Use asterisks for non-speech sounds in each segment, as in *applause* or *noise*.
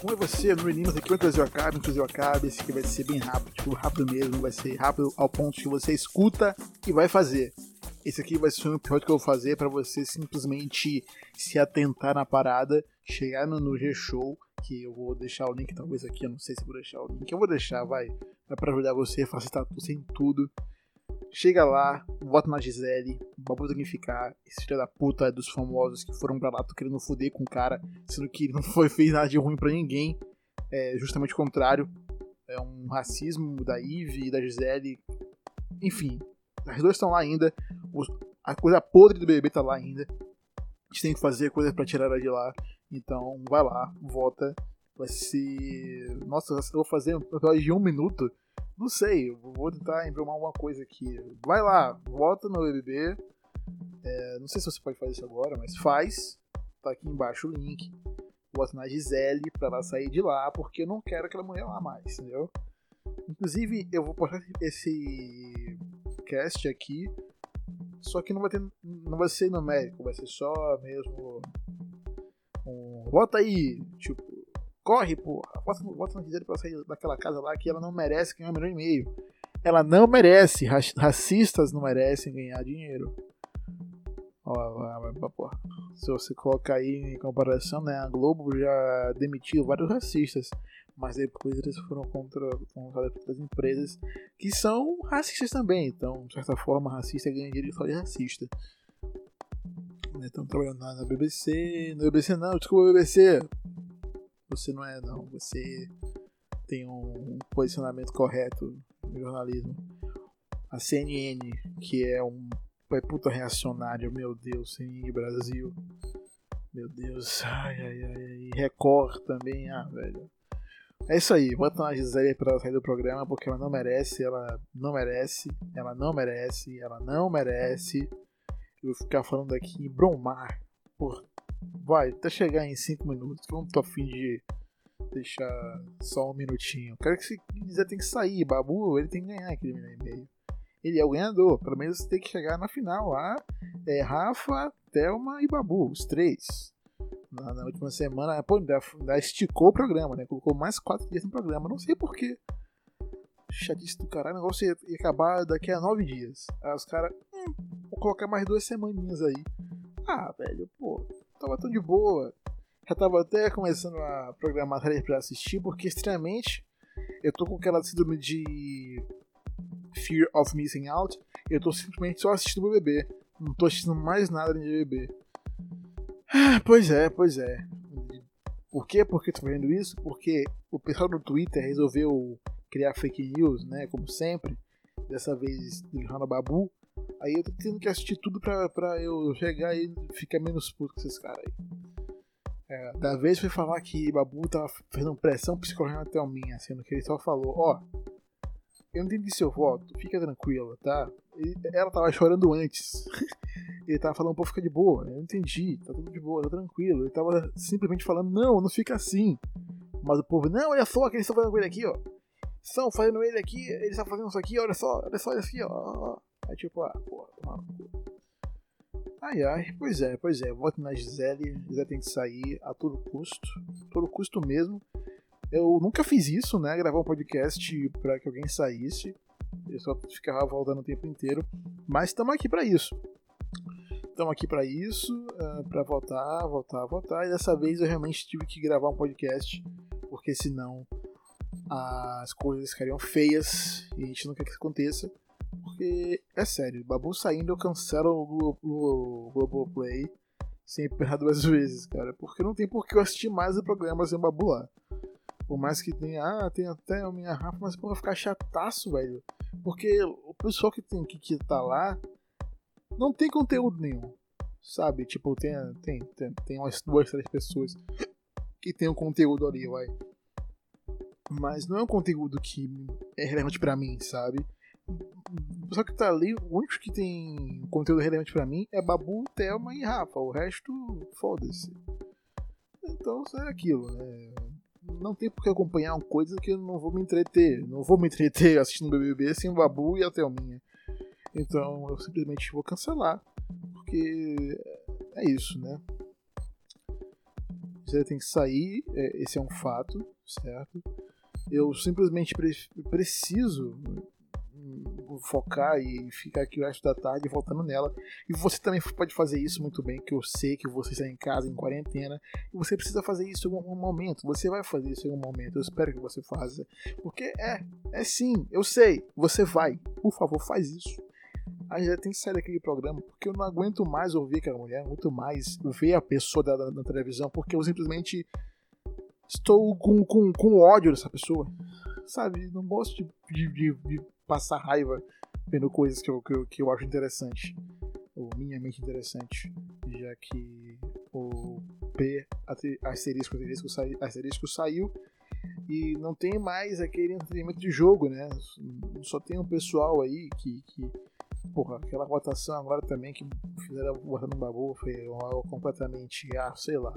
como é você, no meninos aqui não trazer o acabe, esse aqui vai ser bem rápido, tipo, rápido mesmo, vai ser rápido ao ponto que você escuta e vai fazer. Esse aqui vai ser um episódio que eu vou fazer para você simplesmente se atentar na parada, chegar no, no G-Show, que eu vou deixar o link talvez aqui, eu não sei se vou deixar o link, eu vou deixar, vai, vai para ajudar você, facilitar sem tudo. Chega lá, vota na Gisele, babu ficar. Esse filho da puta é dos famosos que foram pra lá, tô querendo foder com o cara, sendo que não foi fez nada de ruim para ninguém. É justamente o contrário. É um racismo da Eve e da Gisele. Enfim, as duas estão lá ainda. A coisa podre do BBB tá lá ainda. A gente tem que fazer coisa para tirar ela de lá. Então, vai lá, vota. Vai ser. Nossa, eu vou fazer um de um minuto não sei, vou tentar embromar alguma coisa aqui. Vai lá, volta no BBB. É, não sei se você pode fazer isso agora, mas faz. Tá aqui embaixo o link. Bota na Gisele pra ela sair de lá, porque eu não quero que ela morra lá mais, entendeu? Inclusive, eu vou postar esse cast aqui. Só que não vai ter. Não vai ser numérico, vai ser só mesmo. Um, bota aí, tipo, Corre, porra. Bota, no Gisele pra sair daquela casa lá que ela não merece ganhar um milhão e meio. Ela não merece. Racistas não merecem ganhar dinheiro. Se você colocar aí em comparação, né? A Globo já demitiu vários racistas. Mas depois eles foram contra, contra as empresas que são racistas também. Então, de certa forma, racista ganha dinheiro só de racista. Estão trabalhando na BBC. No BBC não, desculpa, BBC. Você não é, não. Você tem um posicionamento correto no jornalismo. A CNN, que é um é puta reacionário, meu Deus, CNN Brasil. Meu Deus, ai, ai, ai. Record também, ah, velho. É isso aí, bota na Gisele pra ela sair do programa, porque ela não merece, ela não merece, ela não merece, ela não merece. Eu vou ficar falando aqui bromar por Vai, até chegar em 5 minutos, que eu não tô afim de deixar só um minutinho. O cara que se quiser tem que sair, Babu, ele tem que ganhar aquele milhão e meio. Ele é o ganhador, pelo menos tem que chegar na final lá. É Rafa, Thelma e Babu, os três. Na, na última semana, pô, ainda, ainda, esticou o programa, né? Colocou mais 4 dias no programa, não sei porquê. Chatice do caralho, o negócio ia, ia acabar daqui a 9 dias. Aí os caras, hum, vou colocar mais duas semaninhas aí. Ah, velho, pô, tava tão de boa. Já tava até começando a programar séries pra assistir, porque estranhamente eu tô com aquela síndrome de Fear of Missing Out. Eu tô simplesmente só assistindo o BBB. Não tô assistindo mais nada de BBB. Ah, pois é, pois é. Por quê? Por que tô fazendo isso? Porque o pessoal do Twitter resolveu criar fake news, né? Como sempre. Dessa vez do Rana Babu. Aí eu tô tendo que assistir tudo pra, pra eu chegar e ficar menos puto com esses caras aí. É, da vez foi falar que Babu tava fazendo pressão psicológica até o minha, sendo que ele só falou, ó, eu não entendi seu voto, fica tranquila, tá? E ela tava chorando antes. *laughs* ele tava falando, pô, fica de boa, eu entendi, tá tudo de boa, tá tranquilo. Ele tava simplesmente falando, não, não fica assim. Mas o povo, não, olha só o que eles estão fazendo com ele aqui, ó. Estão fazendo ele aqui, eles estão fazendo isso aqui, olha só, olha só isso aqui, ó. Aí tipo, ah, porra, mano. Ai ai, pois é, pois é, voto na Gisele, Gisele tem que sair a todo custo, todo custo mesmo. Eu nunca fiz isso, né? Gravar um podcast para que alguém saísse. Eu só ficava voltando o tempo inteiro. Mas estamos aqui para isso. Estamos aqui para isso, uh, para votar, votar, votar. E dessa vez eu realmente tive que gravar um podcast, porque senão as coisas ficariam feias e a gente não quer que isso aconteça. Porque, é sério, Babu saindo eu cancelo o, o, Globoplay sem errar duas vezes, cara. Porque não tem por que eu assistir mais o programa sem Babu lá. Por mais que tenha, ah, tem até a minha Rafa, mas vai ficar chataço, velho. Porque o pessoal que tem que, que tá lá não tem conteúdo nenhum. Sabe? Tipo, tem, tem, tem, tem umas duas, três pessoas que tem um conteúdo ali, vai. Mas não é um conteúdo que é relevante para mim, sabe? Pessoal que tá ali, o único que tem conteúdo relevante para mim é Babu, Thelma e Rafa. O resto, foda-se. Então, é aquilo, né? Não tem por que acompanhar uma coisa que eu não vou me entreter. Não vou me entreter assistindo BBB sem o Babu e a Thelminha. Então, eu simplesmente vou cancelar. Porque é isso, né? Gisele tem que sair, é, esse é um fato, certo? Eu simplesmente pre preciso focar e ficar aqui o resto da tarde voltando nela. E você também pode fazer isso muito bem, que eu sei que você está em casa, em quarentena, e você precisa fazer isso em algum momento. Você vai fazer isso em algum momento. Eu espero que você faça. Porque é, é sim, eu sei, você vai. Por favor, faz isso. A gente tem que sair daquele programa, porque eu não aguento mais ouvir aquela mulher, muito mais ver a pessoa da, na televisão, porque eu simplesmente estou com, com, com ódio dessa pessoa. Sabe? Não gosto de, de, de passar raiva vendo coisas que eu, que eu, que eu acho interessante, ou minimamente interessante, já que o P asterisco, asterisco, asterisco saiu e não tem mais aquele entretenimento de jogo, né? Só tem um pessoal aí que, que porra, aquela votação agora também que fizeram botando um babu foi completamente, ah, sei lá.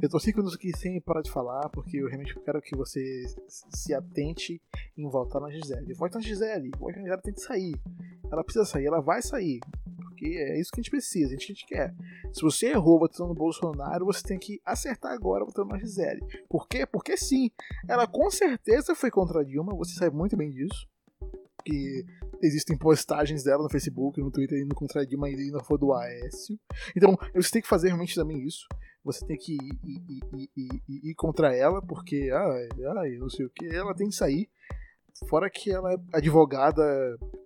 Eu tô cinco minutos aqui sem parar de falar, porque eu realmente quero que você se atente em votar na Gisele. Vote na Gisele, na Gisele tem que sair. Ela precisa sair, ela vai sair. Porque é isso que a gente precisa, é isso que a gente quer. Se você errou votando no Bolsonaro, você tem que acertar agora votando na Gisele. Por quê? Porque sim, ela com certeza foi contra a Dilma, você sabe muito bem disso que existem postagens dela no Facebook, no Twitter, indo contra a Dilma e não for do Aécio. Então, você tem que fazer realmente também isso. Você tem que ir, ir, ir, ir contra ela, porque, ai, ai, não sei o que, ela tem que sair. Fora que ela é advogada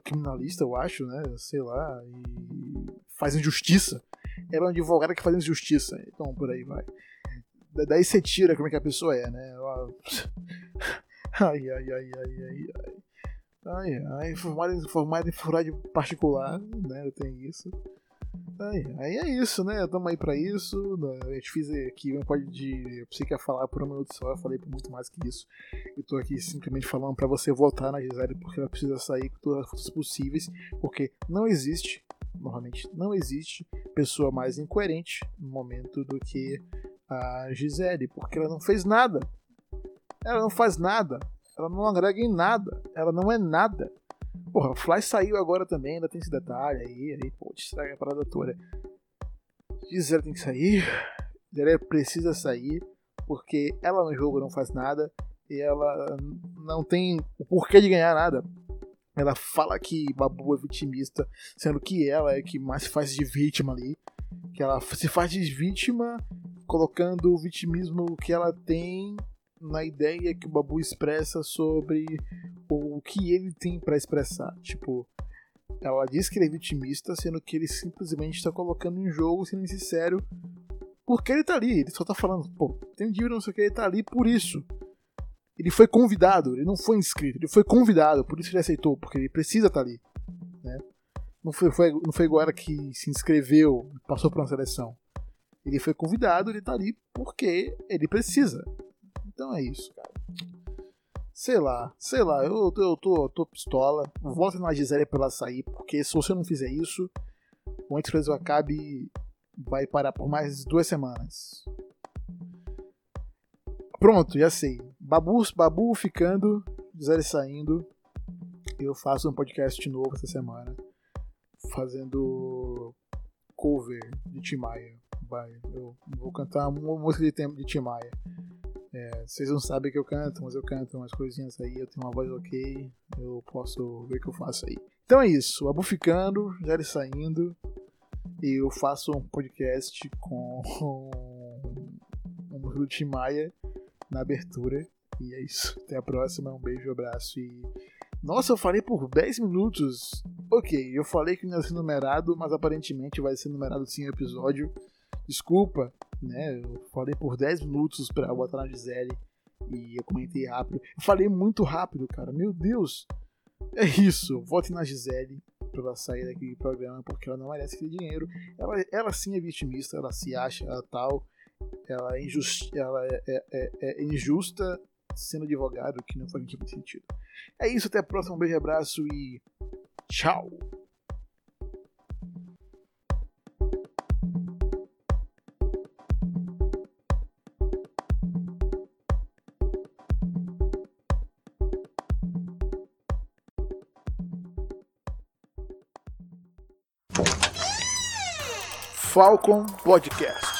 criminalista, eu acho, né? Sei lá, e faz injustiça. Ela é uma advogada que faz injustiça. Então, por aí vai. Daí você tira como é que a pessoa é, né? Ela... *laughs* Ai, ai, ai, ai, ai, ai. Ai, ai, formado, formado em faculdade particular, né? Tem isso. Ai, aí é isso, né? Tamo aí pra isso. Né? A gente fez aqui um pode de. Eu pensei que ia falar por um minuto só, eu falei por muito mais que isso. Eu tô aqui simplesmente falando pra você votar na Gisele porque ela precisa sair com todas as forças possíveis. Porque não existe, novamente, não existe pessoa mais incoerente no momento do que a Gisele, porque ela não fez nada. Ela não faz nada. Ela não agrega em nada. Ela não é nada. Porra, Fly saiu agora também, ainda tem esse detalhe aí, aí pô, estraga a parada toda. Gisele tem que sair, Gisele precisa sair, porque ela no jogo não faz nada e ela não tem o porquê de ganhar nada. Ela fala que Babu é vitimista, sendo que ela é que mais se faz de vítima ali. Que ela se faz de vítima colocando o vitimismo que ela tem na ideia que o Babu expressa sobre o que ele tem para expressar. Tipo, ela diz que ele é vitimista, sendo que ele simplesmente está colocando em jogo, sendo sincero, porque ele tá ali. Ele só tá falando, pô, tem dívida, não sei o que, ele tá ali por isso. Ele foi convidado, ele não foi inscrito, ele foi convidado, por isso ele aceitou, porque ele precisa estar tá ali. Né? Não, foi, foi, não foi agora que se inscreveu, passou para uma seleção. Ele foi convidado, ele tá ali porque ele precisa. Então é isso, cara. Sei lá, sei lá, eu, eu, tô, tô pistola. Volta na Gisele pra ela sair, porque se você não fizer isso, o Brasil Acabe vai parar por mais duas semanas. Pronto, já sei. Babu, Babu ficando, Gisele saindo. Eu faço um podcast novo essa semana. Fazendo cover de Timaya. Vai, eu vou cantar uma música de, de Timaya. É, vocês não sabem que eu canto, mas eu canto umas coisinhas aí, eu tenho uma voz ok, eu posso ver o que eu faço aí. Então é isso, Abu ficando, já ele saindo, e eu faço um podcast com o músico Tim Maia na abertura. E é isso. Até a próxima, um beijo, um abraço e. Nossa, eu falei por 10 minutos. Ok, eu falei que não ia ser numerado, mas aparentemente vai ser numerado sim o episódio. Desculpa, né? Eu falei por 10 minutos pra botar na Gisele e eu comentei rápido. Eu falei muito rápido, cara. Meu Deus! É isso. Vote na Gisele pra ela sair daquele programa porque ela não merece aquele dinheiro. Ela, ela sim é vitimista, ela se acha tal. Ela é, injusta, ela é, é, é, é injusta sendo advogado, que não faz muito sentido. É isso, até a próxima. Um beijo, abraço e tchau! Falcon Podcast.